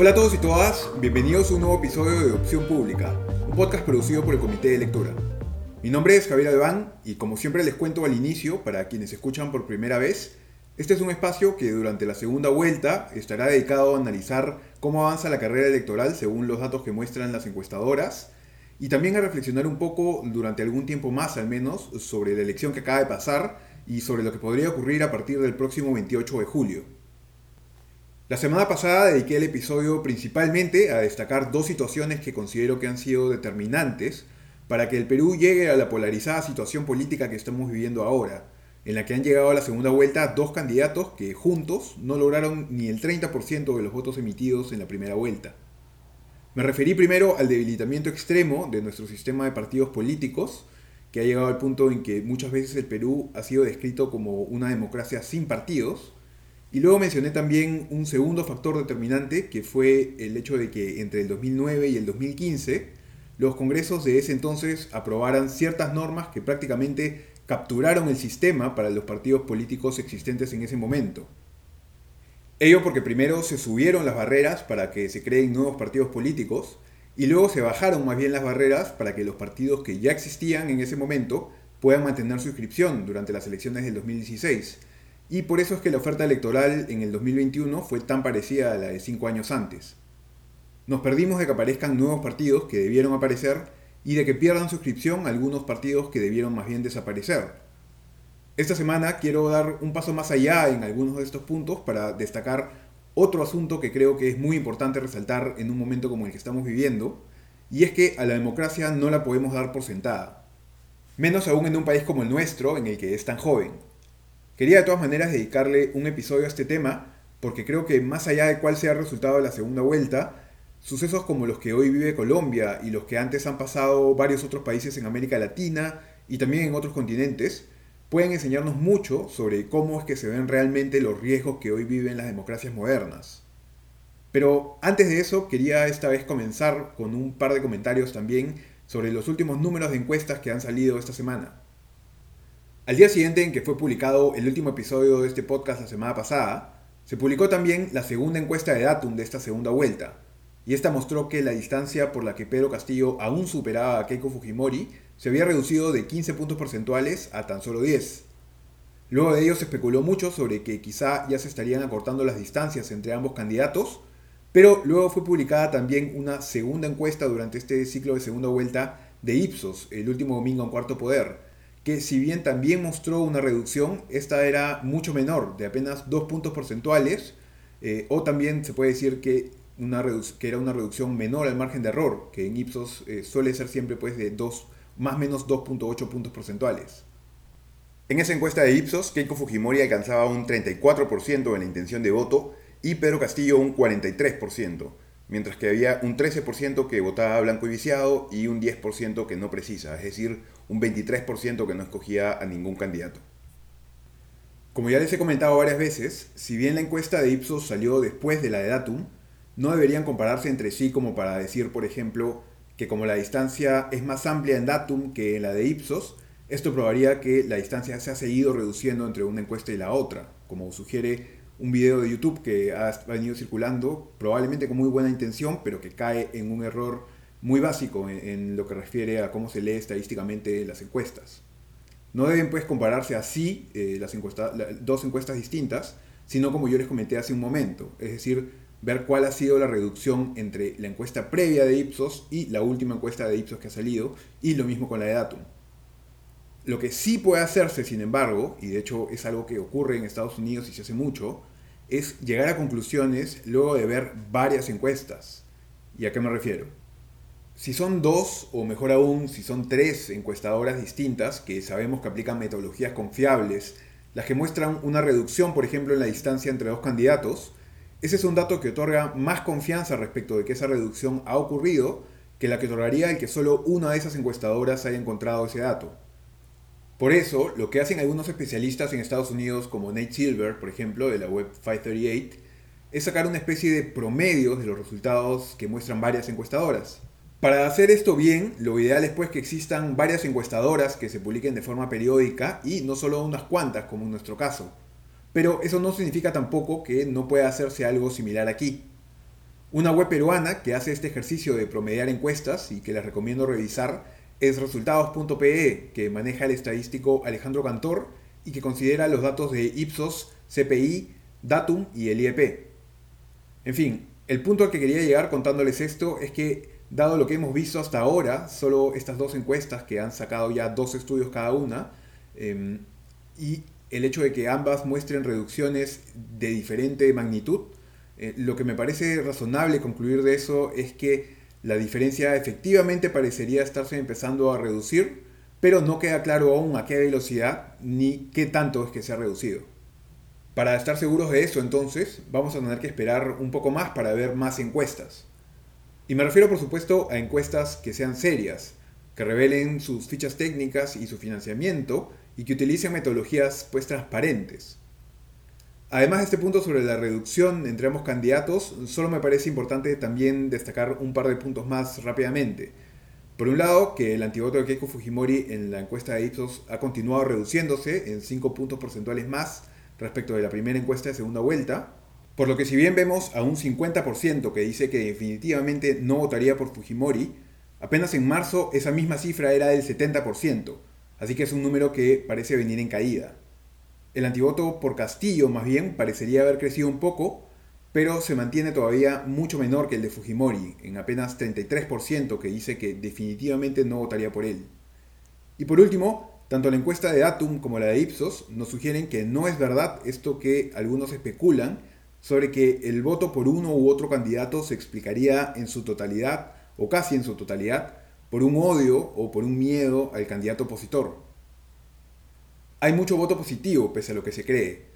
Hola a todos y todas, bienvenidos a un nuevo episodio de Opción Pública, un podcast producido por el Comité de Lectura. Mi nombre es Javier Albán y como siempre les cuento al inicio, para quienes escuchan por primera vez, este es un espacio que durante la segunda vuelta estará dedicado a analizar cómo avanza la carrera electoral según los datos que muestran las encuestadoras y también a reflexionar un poco durante algún tiempo más al menos sobre la elección que acaba de pasar y sobre lo que podría ocurrir a partir del próximo 28 de julio. La semana pasada dediqué el episodio principalmente a destacar dos situaciones que considero que han sido determinantes para que el Perú llegue a la polarizada situación política que estamos viviendo ahora, en la que han llegado a la segunda vuelta dos candidatos que juntos no lograron ni el 30% de los votos emitidos en la primera vuelta. Me referí primero al debilitamiento extremo de nuestro sistema de partidos políticos, que ha llegado al punto en que muchas veces el Perú ha sido descrito como una democracia sin partidos, y luego mencioné también un segundo factor determinante, que fue el hecho de que entre el 2009 y el 2015, los congresos de ese entonces aprobaran ciertas normas que prácticamente capturaron el sistema para los partidos políticos existentes en ese momento. Ello porque primero se subieron las barreras para que se creen nuevos partidos políticos y luego se bajaron más bien las barreras para que los partidos que ya existían en ese momento puedan mantener su inscripción durante las elecciones del 2016 y por eso es que la oferta electoral en el 2021 fue tan parecida a la de cinco años antes. Nos perdimos de que aparezcan nuevos partidos que debieron aparecer y de que pierdan suscripción algunos partidos que debieron más bien desaparecer. Esta semana quiero dar un paso más allá en algunos de estos puntos para destacar otro asunto que creo que es muy importante resaltar en un momento como el que estamos viviendo, y es que a la democracia no la podemos dar por sentada. Menos aún en un país como el nuestro, en el que es tan joven. Quería de todas maneras dedicarle un episodio a este tema, porque creo que más allá de cuál sea el resultado de la segunda vuelta, sucesos como los que hoy vive Colombia y los que antes han pasado varios otros países en América Latina y también en otros continentes, pueden enseñarnos mucho sobre cómo es que se ven realmente los riesgos que hoy viven las democracias modernas. Pero antes de eso, quería esta vez comenzar con un par de comentarios también sobre los últimos números de encuestas que han salido esta semana. Al día siguiente en que fue publicado el último episodio de este podcast la semana pasada, se publicó también la segunda encuesta de Datum de esta segunda vuelta, y esta mostró que la distancia por la que Pedro Castillo aún superaba a Keiko Fujimori se había reducido de 15 puntos porcentuales a tan solo 10. Luego de ello se especuló mucho sobre que quizá ya se estarían acortando las distancias entre ambos candidatos, pero luego fue publicada también una segunda encuesta durante este ciclo de segunda vuelta de Ipsos, el último domingo en cuarto poder, que si bien también mostró una reducción, esta era mucho menor, de apenas 2 puntos porcentuales, eh, o también se puede decir que, una que era una reducción menor al margen de error, que en Ipsos eh, suele ser siempre pues, de 2, más o menos 2.8 puntos porcentuales. En esa encuesta de Ipsos, Keiko Fujimori alcanzaba un 34% en la intención de voto y Pedro Castillo un 43%, mientras que había un 13% que votaba blanco y viciado y un 10% que no precisa, es decir, un 23% que no escogía a ningún candidato. Como ya les he comentado varias veces, si bien la encuesta de Ipsos salió después de la de Datum, no deberían compararse entre sí como para decir, por ejemplo, que como la distancia es más amplia en Datum que en la de Ipsos, esto probaría que la distancia se ha seguido reduciendo entre una encuesta y la otra, como sugiere un video de YouTube que ha venido circulando, probablemente con muy buena intención, pero que cae en un error muy básico en, lo que refiere a cómo se lee estadísticamente las encuestas. No deben pues compararse así eh, las dos encuestas distintas, sino como yo les comenté hace un momento, es decir, ver cuál ha sido la reducción entre la encuesta previa de Ipsos y la última encuesta de Ipsos que ha salido, y lo mismo con la de Datum. Lo que sí puede hacerse, sin embargo, y de hecho es algo que ocurre en Estados Unidos y se hace mucho, es llegar a conclusiones luego de ver varias encuestas. ¿Y a qué me refiero? Si son dos, o mejor aún, si son tres encuestadoras distintas que sabemos que aplican metodologías confiables, las que muestran una reducción, por ejemplo, en la distancia entre dos candidatos, ese es un dato que otorga más confianza respecto de que esa reducción ha ocurrido que la que otorgaría el que solo una de esas encuestadoras haya encontrado ese dato. Por eso, lo que hacen algunos especialistas en Estados Unidos, como Nate Silver, por ejemplo, de la web 538, es sacar una especie de promedios de los resultados que muestran varias encuestadoras. Para hacer esto bien, lo ideal es pues que existan varias encuestadoras que se publiquen de forma periódica y no solo unas cuantas, como en nuestro caso. Pero eso no significa tampoco que no pueda hacerse algo similar aquí. Una web peruana que hace este ejercicio de promediar encuestas y que les recomiendo revisar es resultados.pe, que maneja el estadístico Alejandro Cantor y que considera los datos de Ipsos, CPI, Datum y el IEP. En fin, el punto al que quería llegar contándoles esto es que, dado lo que hemos visto hasta ahora, solo estas dos encuestas que han sacado ya dos estudios cada una, em, y el hecho de que ambas muestren reducciones de diferente magnitud, eh, lo que me parece razonable concluir de eso es que la diferencia efectivamente parecería estarse empezando a reducir, pero no queda claro aún a qué velocidad ni qué tanto es que se ha reducido. Para estar seguros de eso, entonces, vamos a tener que esperar un poco más para ver más encuestas. Y me refiero, por supuesto, a encuestas que sean serias, que revelen sus fichas técnicas y su financiamiento y que utilicen metodologías pues transparentes. Además de este punto sobre la reducción entre ambos candidatos, solo me parece importante también destacar un par de puntos más rápidamente. Por un lado, que el antivoto de Keiko Fujimori en la encuesta de Ipsos ha continuado reduciéndose en 5 puntos porcentuales más respecto de la primera encuesta de segunda vuelta, por lo que si bien vemos a un 50% que dice que definitivamente no votaría por Fujimori, apenas en marzo esa misma cifra era del 70%, así que es un número que parece venir en caída. El antivoto por Castillo, más bien, parecería haber crecido un poco, pero se mantiene todavía mucho menor que el de Fujimori, en apenas 33% que dice que definitivamente no votaría por él. Y por último, tanto la encuesta de Atum como la de Ipsos nos sugieren que no es verdad esto que algunos especulan sobre que el voto por uno u otro candidato se explicaría en su totalidad, o casi en su totalidad, por un odio o por un miedo al candidato opositor. Hay mucho voto positivo, pese a lo que se cree.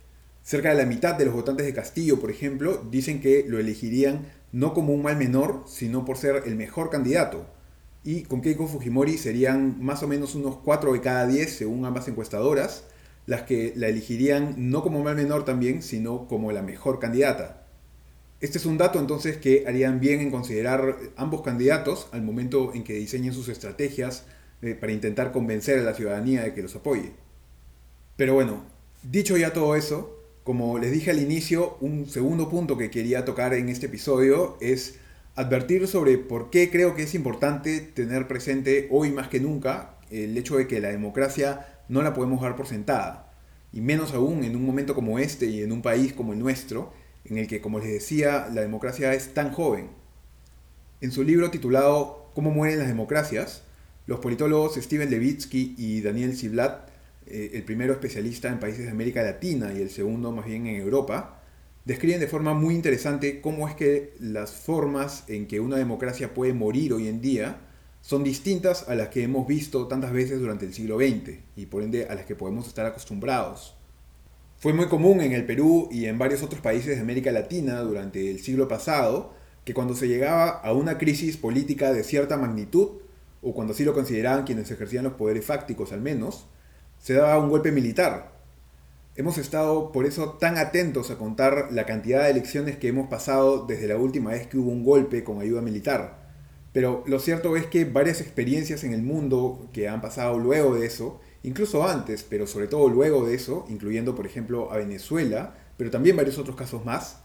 Cerca de la mitad de los votantes de Castillo, por ejemplo, dicen que lo elegirían no como un mal menor, sino por ser el mejor candidato. Y con Keiko Fujimori serían más o menos unos 4 de cada 10, según ambas encuestadoras, las que la elegirían no como mal menor también, sino como la mejor candidata. Este es un dato entonces que harían bien en considerar ambos candidatos al momento en que diseñen sus estrategias eh, para intentar convencer a la ciudadanía de que los apoye. Pero bueno, dicho ya todo eso, como les dije al inicio, un segundo punto que quería tocar en este episodio es advertir sobre por qué creo que es importante tener presente hoy más que nunca el hecho de que la democracia no la podemos dar por sentada. Y menos aún en un momento como este y en un país como el nuestro, en el que, como les decía, la democracia es tan joven. En su libro titulado ¿Cómo mueren las democracias?, los politólogos Steven Levitsky y Daniel Ziblatt eh, el primero especialista en países de América Latina y el segundo más bien en Europa, describen de forma muy interesante cómo es que las formas en que una democracia puede morir hoy en día son distintas a las que hemos visto tantas veces durante el siglo XX y por ende a las que podemos estar acostumbrados. Fue muy común en el Perú y en varios otros países de América Latina durante el siglo pasado que cuando se llegaba a una crisis política de cierta magnitud, o cuando así lo consideraban quienes ejercían los poderes fácticos al menos, se daba un golpe militar. Hemos estado por eso tan atentos a contar la cantidad de elecciones que hemos pasado desde la última vez que hubo un golpe con ayuda militar. Pero lo cierto es que varias experiencias en el mundo que han pasado luego de eso, incluso antes, pero sobre todo luego de eso, incluyendo por ejemplo a Venezuela, pero también varios otros casos más,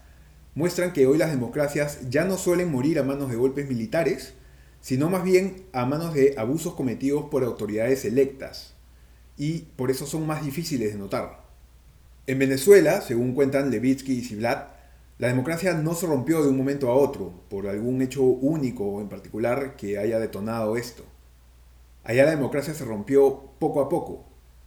muestran que hoy las democracias ya no suelen morir a manos de golpes militares, sino más bien a manos de abusos cometidos por autoridades electas, y por eso son más difíciles de notar. En Venezuela, según cuentan Levitsky y Ziblatt, la democracia no se rompió de un momento a otro por algún hecho único en particular que haya detonado esto. Allá la democracia se rompió poco a poco,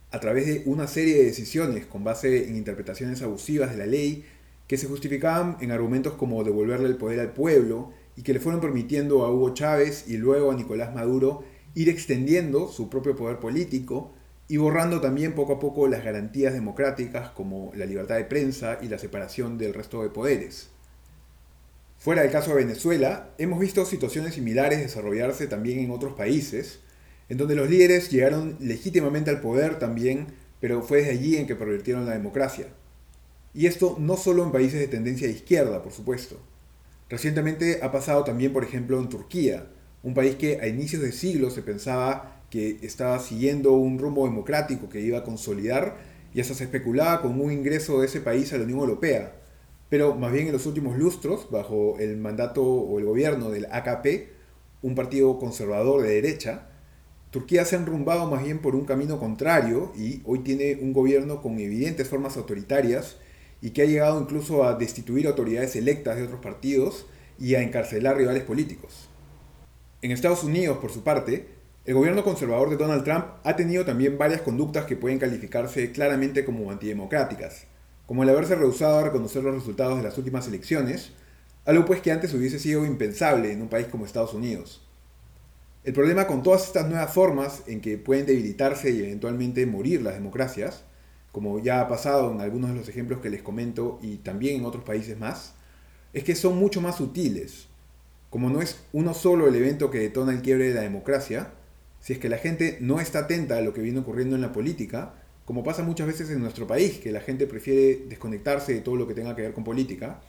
a través de una serie de decisiones con base en interpretaciones abusivas de la ley que se justificaban en argumentos como devolverle el poder al pueblo y que le fueron permitiendo a Hugo Chávez y luego a Nicolás Maduro ir extendiendo su propio poder político y borrando también poco a poco las garantías democráticas como la libertad de prensa y la separación del resto de poderes. Fuera del caso de Venezuela, hemos visto situaciones similares desarrollarse también en otros países, en donde los líderes llegaron legítimamente al poder también, pero fue desde allí en que pervirtieron la democracia. Y esto no solo en países de tendencia de izquierda, por supuesto. Recientemente ha pasado también, por ejemplo, en Turquía, un país que a inicios de siglo se pensaba que estaba siguiendo un rumbo democrático que iba a consolidar y hasta se especulaba con un ingreso de ese país a la Unión Europea. pero más bien en los últimos lustros, bajo el mandato o el gobierno del AKP, un partido conservador de derecha, Turquía se ha enrumbado más bien por un camino contrario y hoy tiene un gobierno con evidentes formas autoritarias y que ha llegado incluso a destituir autoridades electas de otros partidos y a encarcelar rivales políticos. En Estados Unidos, por su parte, el gobierno conservador de Donald Trump ha tenido también varias conductas que pueden calificarse claramente como antidemocráticas, como el haberse rehusado a reconocer los resultados de las últimas elecciones, algo pues que antes hubiese sido impensable en un país como Estados Unidos. El problema con todas estas nuevas formas en que pueden debilitarse y eventualmente morir las democracias, como ya ha pasado en algunos de los ejemplos que les comento y también en otros países más, es que son mucho más sutiles. Como no es uno solo el evento que detona el quiebre de la democracia, si es que la gente no está atenta a lo que viene ocurriendo en la política, como pasa muchas veces en nuestro país, que la gente prefiere desconectarse de todo lo que tenga que ver con política,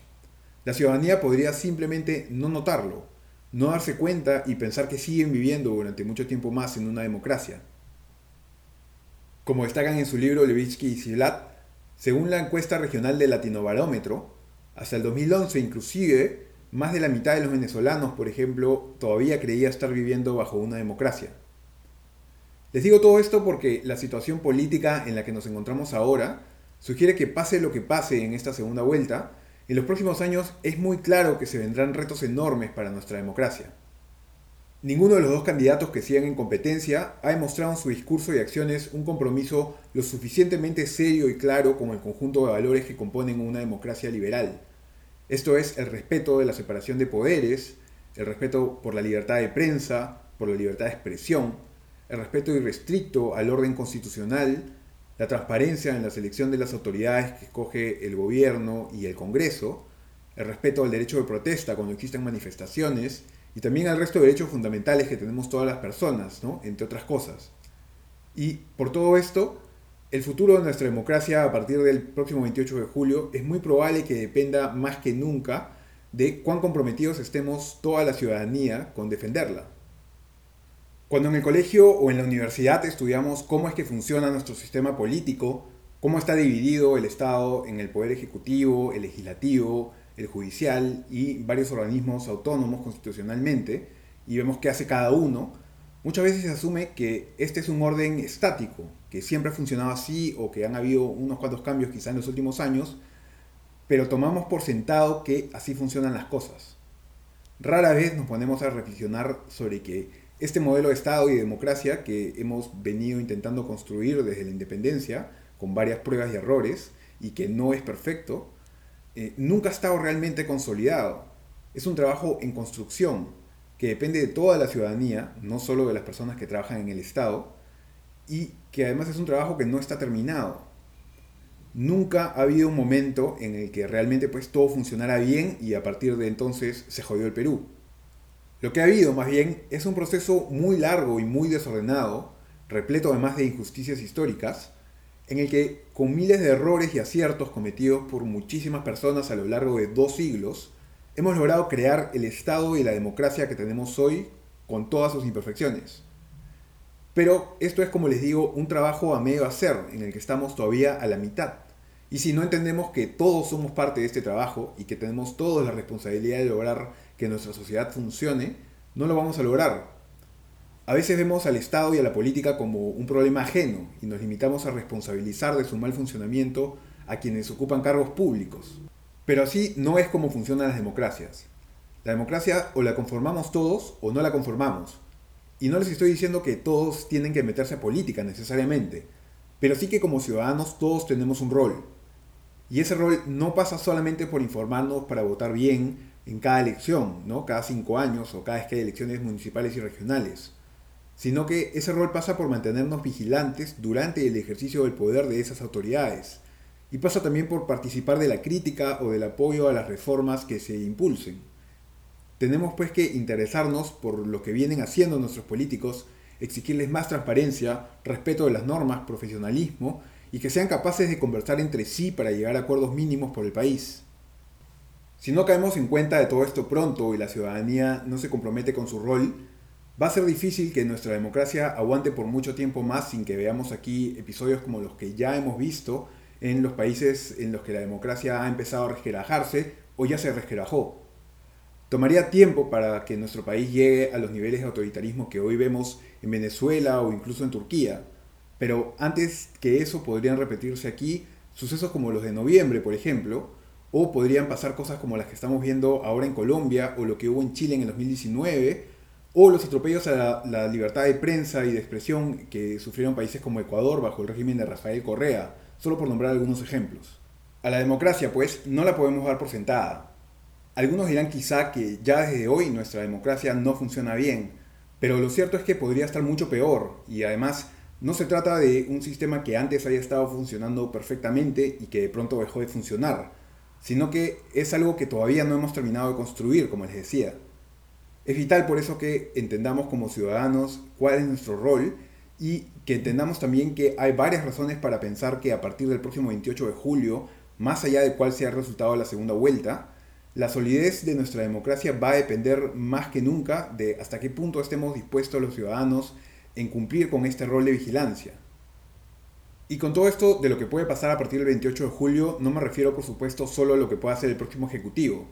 la ciudadanía podría simplemente no notarlo no darse cuenta y pensar que siguen viviendo durante mucho tiempo más en una democracia. Como destacan en su libro Levitsky y Silat, según la encuesta regional de Latinobarómetro, hasta el 2011 inclusive, más de la mitad de los venezolanos, por ejemplo, todavía creía estar viviendo bajo una democracia. Les digo todo esto porque la situación política en la que nos encontramos ahora sugiere que pase lo que pase en esta segunda vuelta, en los próximos años es muy claro que se vendrán retos enormes para nuestra democracia. Ninguno de los dos candidatos que siguen en competencia ha demostrado en su discurso y acciones un compromiso lo suficientemente serio y claro como el conjunto de valores que componen una democracia liberal. Esto es el respeto de la separación de poderes, el respeto por la libertad de prensa, por la libertad de expresión, el respeto irrestricto al orden constitucional, la transparencia en la selección de las autoridades que escoge el gobierno y el Congreso, el respeto al derecho de protesta cuando existen manifestaciones y también al resto de derechos fundamentales que tenemos todas las personas, ¿no? entre otras cosas. Y por todo esto, el futuro de nuestra democracia a partir del próximo 28 de julio es muy probable que dependa más que nunca de cuán comprometidos estemos toda la ciudadanía con defenderla. Cuando en el colegio o en la universidad estudiamos cómo es que funciona nuestro sistema político, cómo está dividido el Estado en el poder ejecutivo, el legislativo, el judicial y varios organismos autónomos constitucionalmente, y vemos qué hace cada uno, muchas veces se asume que este es un orden estático, que siempre ha funcionado así o que han habido unos cuantos cambios quizá en los últimos años, pero tomamos por sentado que así funcionan las cosas. Rara vez nos ponemos a reflexionar sobre que este modelo de Estado y democracia que hemos venido intentando construir desde la independencia, con varias pruebas y errores, y que no es perfecto, eh, nunca ha estado realmente consolidado. Es un trabajo en construcción que depende de toda la ciudadanía, no solo de las personas que trabajan en el Estado, y que además es un trabajo que no está terminado. Nunca ha habido un momento en el que realmente pues todo funcionara bien y a partir de entonces se jodió el Perú. Lo que ha habido, más bien, es un proceso muy largo y muy desordenado, repleto además de injusticias históricas, en el que, con miles de errores y aciertos cometidos por muchísimas personas a lo largo de dos siglos, hemos logrado crear el Estado y la democracia que tenemos hoy con todas sus imperfecciones. Pero esto es, como les digo, un trabajo a medio hacer, en el que estamos todavía a la mitad. Y si no entendemos que todos somos parte de este trabajo y que tenemos todos la responsabilidad de lograr que nuestra sociedad funcione, no lo vamos a lograr. A veces vemos al Estado y a la política como un problema ajeno y nos limitamos a responsabilizar de su mal funcionamiento a quienes ocupan cargos públicos. Pero así no es como funcionan las democracias. La democracia o la conformamos todos o no la conformamos. Y no les estoy diciendo que todos tienen que meterse a política necesariamente, pero sí que como ciudadanos todos tenemos un rol. Y ese rol no pasa solamente por informarnos para votar bien, en cada elección, ¿no? cada cinco años o cada vez que hay elecciones municipales y regionales, sino que ese rol pasa por mantenernos vigilantes durante el ejercicio del poder de esas autoridades y pasa también por participar de la crítica o del apoyo a las reformas que se impulsen. Tenemos pues que interesarnos por lo que vienen haciendo nuestros políticos, exigirles más transparencia, respeto de las normas, profesionalismo y que sean capaces de conversar entre sí para llegar a acuerdos mínimos por el país. Si no caemos en cuenta de todo esto pronto y la ciudadanía no se compromete con su rol, va a ser difícil que nuestra democracia aguante por mucho tiempo más sin que veamos aquí episodios como los que ya hemos visto, en los países en los que la democracia ha empezado a resquebrajarse o ya se resquebrajó. Tomaría tiempo para que nuestro país llegue a los niveles de autoritarismo que hoy vemos en Venezuela o incluso en Turquía, pero antes que eso podrían repetirse aquí sucesos como los de noviembre, por ejemplo, o podrían pasar cosas como las que estamos viendo ahora en Colombia o lo que hubo en Chile en el 2019, o los atropellos a la, libertad de prensa y de expresión que sufrieron países como Ecuador bajo el régimen de Rafael Correa, solo por nombrar algunos ejemplos. A la democracia, pues, no la podemos dar por sentada. Algunos dirán quizá que ya desde hoy nuestra democracia no funciona bien, pero lo cierto es que podría estar mucho peor y además no se trata de un sistema que antes haya estado funcionando perfectamente y que de pronto dejó de funcionar, sino que es algo que todavía no hemos terminado de construir, como les decía. Es vital por eso que entendamos como ciudadanos cuál es nuestro rol y que entendamos también que hay varias razones para pensar que a partir del próximo 28 de julio, más allá de cuál sea el resultado de la segunda vuelta, la solidez de nuestra democracia va a depender más que nunca de hasta qué punto estemos dispuestos los ciudadanos en cumplir con este rol de vigilancia. Y con todo esto de lo que puede pasar a partir del 28 de julio, no me refiero por supuesto solo a lo que pueda hacer el próximo Ejecutivo,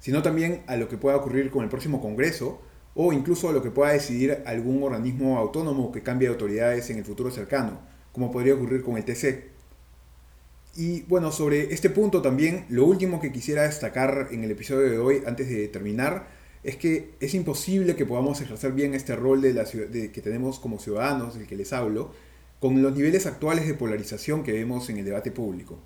sino también a lo que pueda ocurrir con el próximo Congreso o incluso a lo que pueda decidir algún organismo autónomo que cambie de autoridades en el futuro cercano, como podría ocurrir con el TC. Y bueno, sobre este punto también, lo último que quisiera destacar en el episodio de hoy, antes de terminar, es que es imposible que podamos ejercer bien este rol de la que tenemos como ciudadanos, del que les hablo, con los niveles actuales de polarización que vemos en el debate público.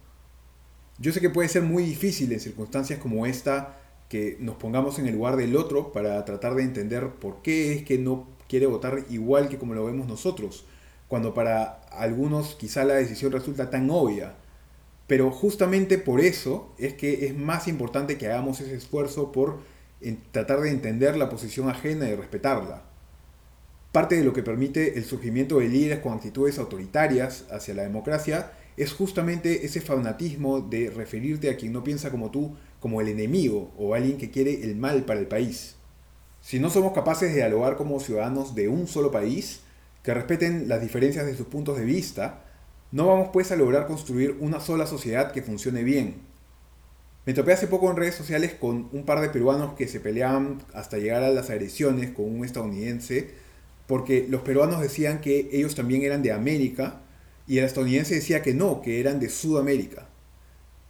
Yo sé que puede ser muy difícil en circunstancias como esta que nos pongamos en el lugar del otro para tratar de entender por qué es que no quiere votar igual que como lo vemos nosotros, cuando para algunos quizá la decisión resulta tan obvia. Pero justamente por eso es que es más importante que hagamos ese esfuerzo por tratar de entender la posición ajena y respetarla. Parte de lo que permite el surgimiento de líderes con actitudes autoritarias hacia la democracia es justamente ese fanatismo de referirte a quien no piensa como tú como el enemigo o alguien que quiere el mal para el país. Si no somos capaces de dialogar como ciudadanos de un solo país, que respeten las diferencias de sus puntos de vista, no vamos pues a lograr construir una sola sociedad que funcione bien. Me topé hace poco en redes sociales con un par de peruanos que se peleaban hasta llegar a las agresiones con un estadounidense, porque los peruanos decían que ellos también eran de América y el estadounidense decía que no, que eran de Sudamérica.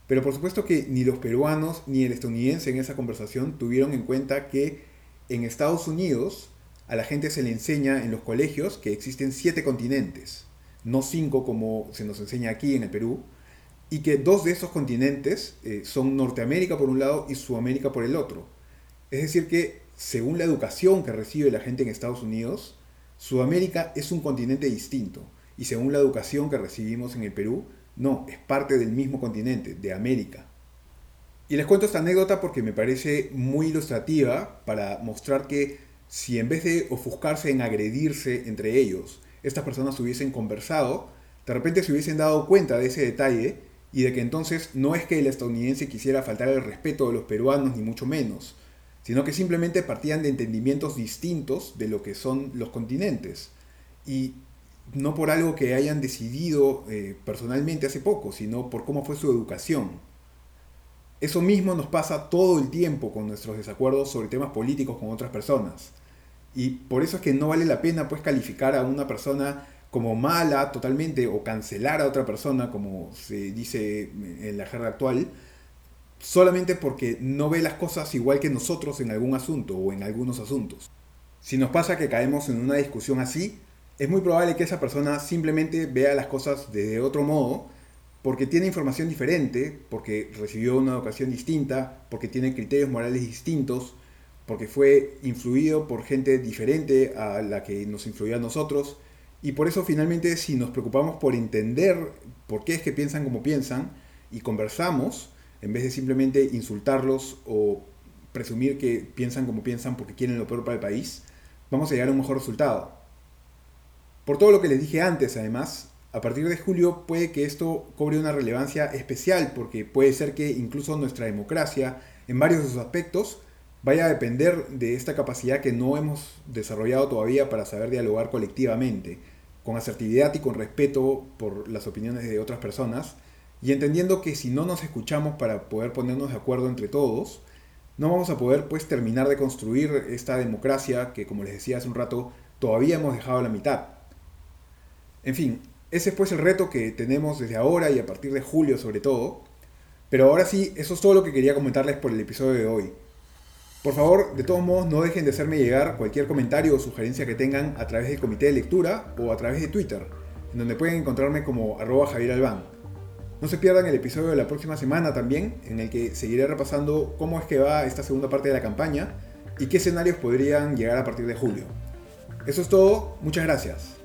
Pero por supuesto que ni los peruanos ni el estadounidense en esa conversación tuvieron en cuenta que en Estados Unidos a la gente se le enseña en los colegios que existen siete continentes, no cinco como se nos enseña aquí en el Perú, y que dos de esos continentes eh, son Norteamérica por un lado y Sudamérica por el otro. Es decir que, según la educación que recibe la gente en Estados Unidos, Sudamérica es un continente distinto, y según la educación que recibimos en el Perú, no, es parte del mismo continente, de América. Y les cuento esta anécdota porque me parece muy ilustrativa para mostrar que si en vez de ofuscarse en agredirse entre ellos, estas personas hubiesen conversado, de repente se hubiesen dado cuenta de ese detalle y de que entonces no es que el estadounidense quisiera faltar el respeto de los peruanos ni mucho menos, sino que simplemente partían de entendimientos distintos de lo que son los continentes. Y no por algo que hayan decidido eh, personalmente hace poco, sino por cómo fue su educación. Eso mismo nos pasa todo el tiempo con nuestros desacuerdos sobre temas políticos con otras personas. Y por eso es que no vale la pena pues calificar a una persona como mala totalmente o cancelar a otra persona, como se dice en la jerga actual, solamente porque no ve las cosas igual que nosotros en algún asunto o en algunos asuntos. Si nos pasa que caemos en una discusión así, es muy probable que esa persona simplemente vea las cosas de otro modo porque tiene información diferente, porque recibió una educación distinta, porque tiene criterios morales distintos, porque fue influido por gente diferente a la que nos influyó a nosotros. Y por eso finalmente si nos preocupamos por entender por qué es que piensan como piensan y conversamos, en vez de simplemente insultarlos o presumir que piensan como piensan porque quieren lo peor para el país, vamos a llegar a un mejor resultado. Por todo lo que les dije antes, además, a partir de julio puede que esto cobre una relevancia especial porque puede ser que incluso nuestra democracia, en varios de sus aspectos, vaya a depender de esta capacidad que no hemos desarrollado todavía para saber dialogar colectivamente, con asertividad y con respeto por las opiniones de otras personas, y entendiendo que si no nos escuchamos para poder ponernos de acuerdo entre todos, no vamos a poder pues terminar de construir esta democracia que como les decía hace un rato todavía hemos dejado la mitad. En fin, ese es pues el reto que tenemos desde ahora y a partir de julio sobre todo. Pero ahora sí, eso es todo lo que quería comentarles por el episodio de hoy. Por favor, de todos modos, no dejen de hacerme llegar cualquier comentario o sugerencia que tengan a través del comité de lectura o a través de Twitter, en donde pueden encontrarme como arroba Javier Albán. No se pierdan el episodio de la próxima semana también, en el que seguiré repasando cómo es que va esta segunda parte de la campaña y qué escenarios podrían llegar a partir de julio. Eso es todo, muchas gracias.